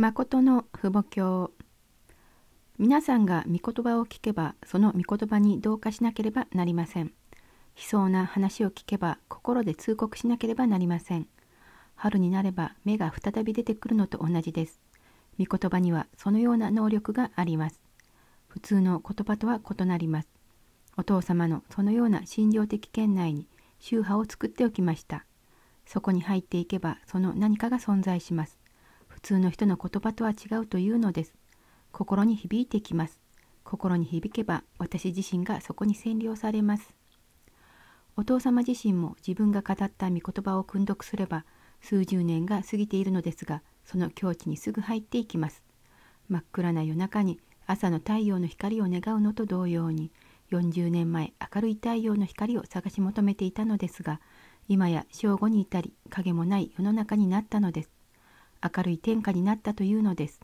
誠の父母教。皆さんが御言葉を聞けばその御言葉に同化しなければなりません。悲壮な話を聞けば心で通告しなければなりません。春になれば芽が再び出てくるのと同じです。御言葉にはそのような能力があります。普通の言葉とは異なります。お父様のそのような心情的圏内に宗派を作っておきました。そこに入っていけばその何かが存在します。通の人の言葉とは違うというのです。心に響いてきます。心に響けば私自身がそこに占領されます。お父様自身も自分が語った御言葉を訓読すれば数十年が過ぎているのですがその境地にすぐ入っていきます。真っ暗な夜中に朝の太陽の光を願うのと同様に40年前明るい太陽の光を探し求めていたのですが今や正午に至り影もない世の中になったのです。明るい天下になったというのです。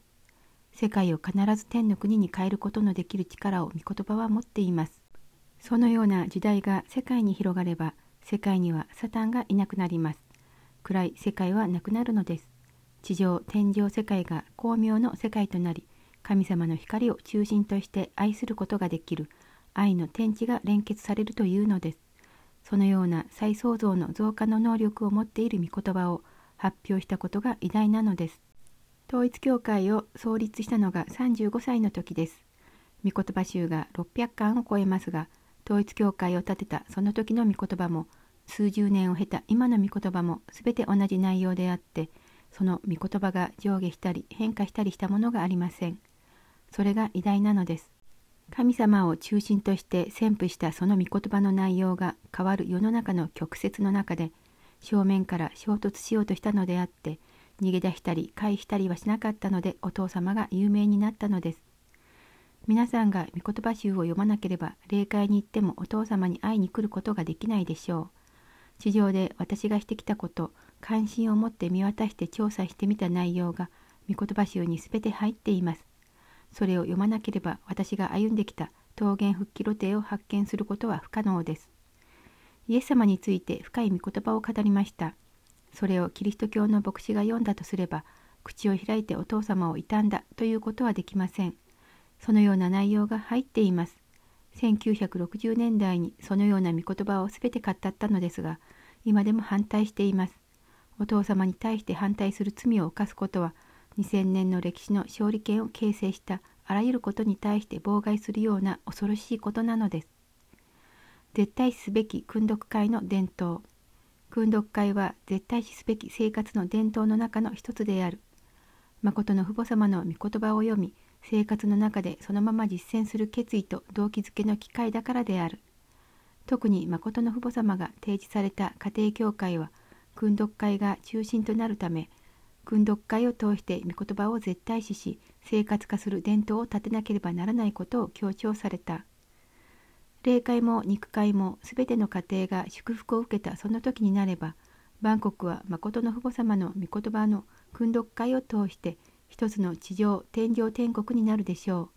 世界を必ず天の国に変えることのできる力を御言葉は持っています。そのような時代が世界に広がれば、世界にはサタンがいなくなります。暗い世界はなくなるのです。地上、天上世界が光明の世界となり、神様の光を中心として愛することができる愛の天地が連結されるというのです。そのような再創造の増加の能力を持っている御言葉を発表したことが偉大なのです。統一教会を創立したのが35歳の時です。御言葉集が600巻を超えますが、統一教会を建てたその時の御言葉も、数十年を経た今の御言葉も全て同じ内容であって、その御言葉が上下したり変化したりしたものがありません。それが偉大なのです。神様を中心として宣布したその御言葉の内容が変わる世の中の曲折の中で、正面から衝突しようとしたのであって逃げ出したり回避したりはしなかったのでお父様が有名になったのです。皆さんが御言葉集を読まなければ霊界に行ってもお父様に会いに来ることができないでしょう。地上で私がしてきたこと、関心を持って見渡して調査してみた内容が御言葉集に全て入っています。それを読まなければ私が歩んできた桃源復帰露呈を発見することは不可能です。イエス様について深い御言葉を語りました。それをキリスト教の牧師が読んだとすれば、口を開いてお父様を傷んだということはできません。そのような内容が入っています。1960年代にそのような御言葉を全て語ったのですが、今でも反対しています。お父様に対して反対する罪を犯すことは、2000年の歴史の勝利権を形成したあらゆることに対して妨害するような恐ろしいことなのです。絶対すべき訓読会の伝統。訓読会は絶対視すべき生活の伝統の中の一つである。誠の父母様の御言葉を読み生活の中でそのまま実践する決意と動機づけの機会だからである。特に誠の父母様が提示された家庭教会は訓読会が中心となるため訓読会を通して御言葉を絶対視し生活化する伝統を立てなければならないことを強調された。霊界も肉界も全ての家庭が祝福を受けたその時になればバンコクは誠の父母様の御言葉の訓読会を通して一つの地上天上天国になるでしょう。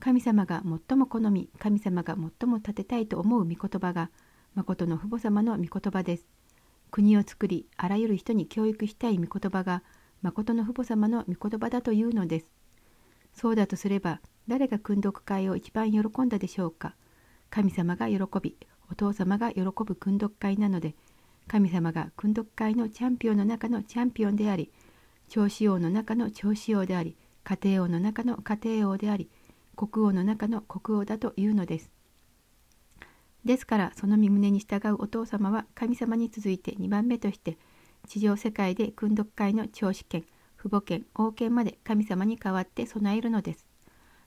神様が最も好み神様が最も立てたいと思う御言葉が誠の父母様の御言葉です。国を作りあらゆる人に教育したい御言葉が誠の父母様の御言葉だというのです。そうだとすれば誰が訓読会を一番喜んだでしょうか。神様が喜びお父様が喜ぶ訓読会なので神様が訓読会のチャンピオンの中のチャンピオンであり長子王の中の長子王であり家庭王の中の家庭王であり国王の中の国王だというのです。ですからその身旨に従うお父様は神様に続いて2番目として地上世界で訓読会の長子権父母権王権まで神様に代わって備えるのです。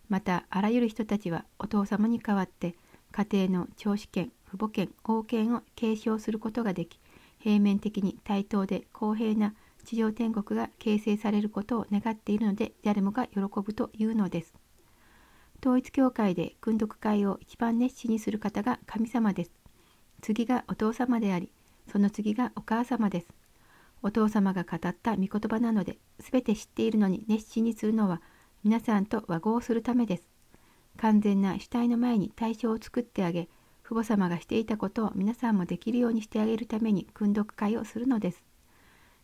またあらゆる人たちはお父様に代わって家庭の長子権父母権王権を継承することができ平面的に対等で公平な地上天国が形成されることを願っているので誰もが喜ぶというのです。統一教会で訓読会を一番熱心にする方が神様です。次がお父様であり、その次がお母様です。お父様が語った御言葉なので、すべて知っているのに熱心にするのは皆さんと和合するためです。完全な主体の前に対象を作ってあげ父母様がしていたことを皆さんもできるようにしてあげるために訓読会をするのです。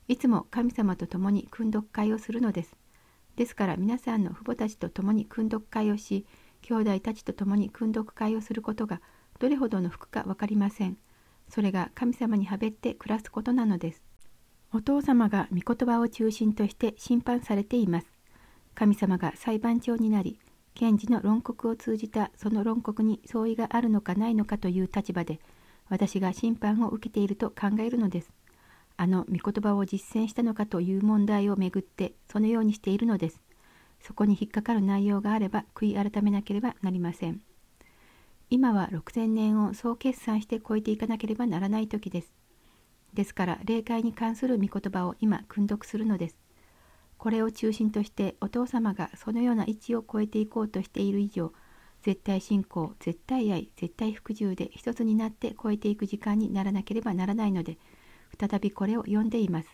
いつも神様と共に訓読会をするのです。ですから皆さんの父母たちと共に訓読会をし、兄弟たちと共に訓読会をすることがどれほどの福か分かりません。それが神様にはべって暮らすことなのです。お父様が御言葉を中心として審判されています。神様が裁判長になり、検事の論告を通じたその論告に相違があるのかないのかという立場で、私が審判を受けていると考えるのです。あの御言葉を実践したのかという問題をめぐってそのようにしているのです。そこに引っかかる内容があれば悔い改めなければなりません。今は6000年を総決算して超えていかなければならない時です。ですから霊界に関する御言葉を今訓読するのです。これを中心としてお父様がそのような位置を超えていこうとしている以上絶対信仰絶対愛絶対服従で一つになって超えていく時間にならなければならないので再びこれを読んでいます。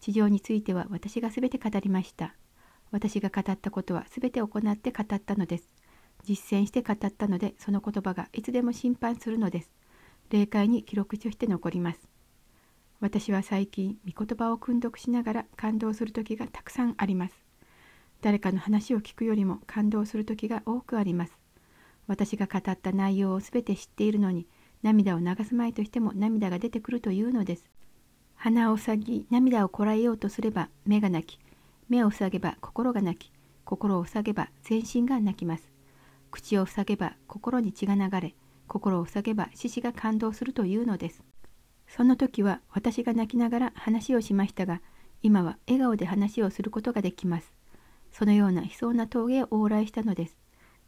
地上については私が全て語りました。私が語ったことは全て行って語ったのです。実践して語ったのでその言葉がいつでも審判するのです。霊界に記録として残ります。私は最近御言葉を訓読しながら感動する時がたくさんあります。誰かの話を聞くよりも感動する時が多くあります。私が語った内容を全て知っているのに涙を流すまいとしても涙が出てくるというのです。鼻を塞ぎ涙をこらえようとすれば目が泣き目を塞げば心が泣き心を塞げば全身が泣きます。口を塞げば心に血が流れ心を塞げば獅子が感動するというのです。その時は私が泣きながら話をしましたが今は笑顔で話をすることができます。そのような悲壮な峠を往来したのです。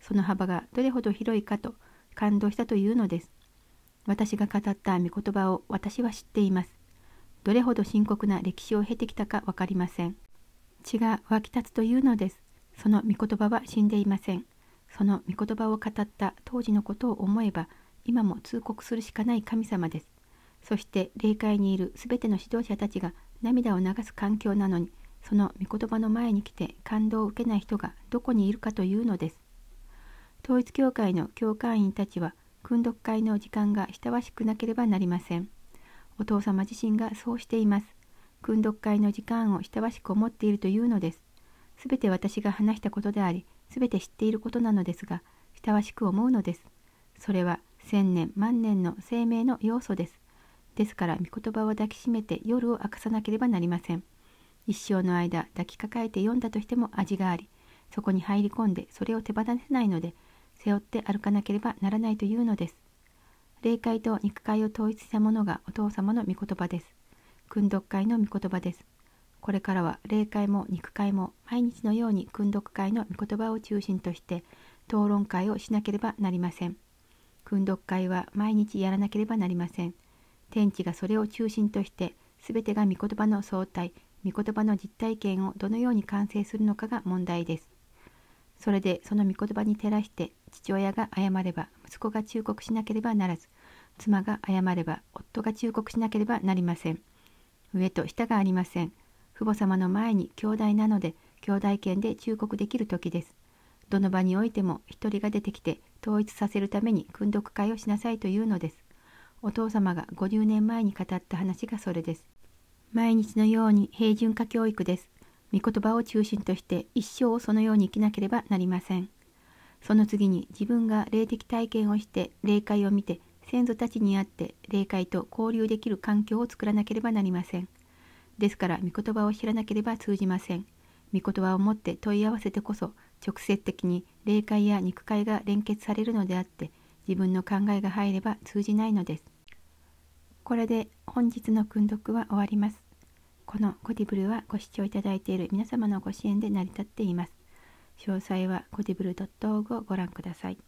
その幅がどれほど広いかと感動したというのです。私が語った御言葉を私は知っています。どれほど深刻な歴史を経てきたか分かりません。血が湧き立つというのです。その御言葉は死んでいません。その御言葉を語った当時のことを思えば今も通告するしかない神様です。そして霊界にいるすべての指導者たちが涙を流す環境なのにその御言葉の前に来て感動を受けない人がどこにいるかというのです。統一教会の教会員たちは訓読会の時間が親しくなければなりません。お父様自身がそうしています。訓読会の時間を親しく思っているというのです。すべて私が話したことであり、すべて知っていることなのですが、親しく思うのです。それは千年万年の生命の要素です。ですから、御言葉を抱きしめて夜を明かさなければなりません。一生の間抱きかかえて読んだとしても味があり、そこに入り込んでそれを手放せないので、背負って歩かなければならないというのです。霊界と肉界を統一したものがお父様の御言葉です。訓読会の御言葉です。これからは霊界も肉界も毎日のように訓読会の御言葉を中心として討論会をしなければなりません。訓読会は毎日やらなければなりません。天地がそれを中心として全てが御言葉の相対、御言葉の実体験をどのように完成するのかが問題です。それでその御言葉に照らして父親が謝れば息子が忠告しなければならず妻が謝れば夫が忠告しなければなりません。上と下がありません。父母様の前に兄弟なので兄弟権で忠告できる時です。どの場においても一人が出てきて統一させるために訓読会をしなさいというのです。お父様が50年前に語った話がそれです。毎日のように平準化教育です。御言葉を中心として一生をそのように生きなければなりません。その次に自分が霊的体験をして霊界を見て先祖たちに会って霊界と交流できる環境を作らなければなりません。ですから御言葉を知らなければ通じません。御言葉をもって問い合わせてこそ直接的に霊界や肉界が連結されるのであって自分の考えが入れば通じないのです。これで本日の訓読は終わります。このコディブルはご視聴いただいている皆様のご支援で成り立っています。詳細はコディブル .org をご覧ください。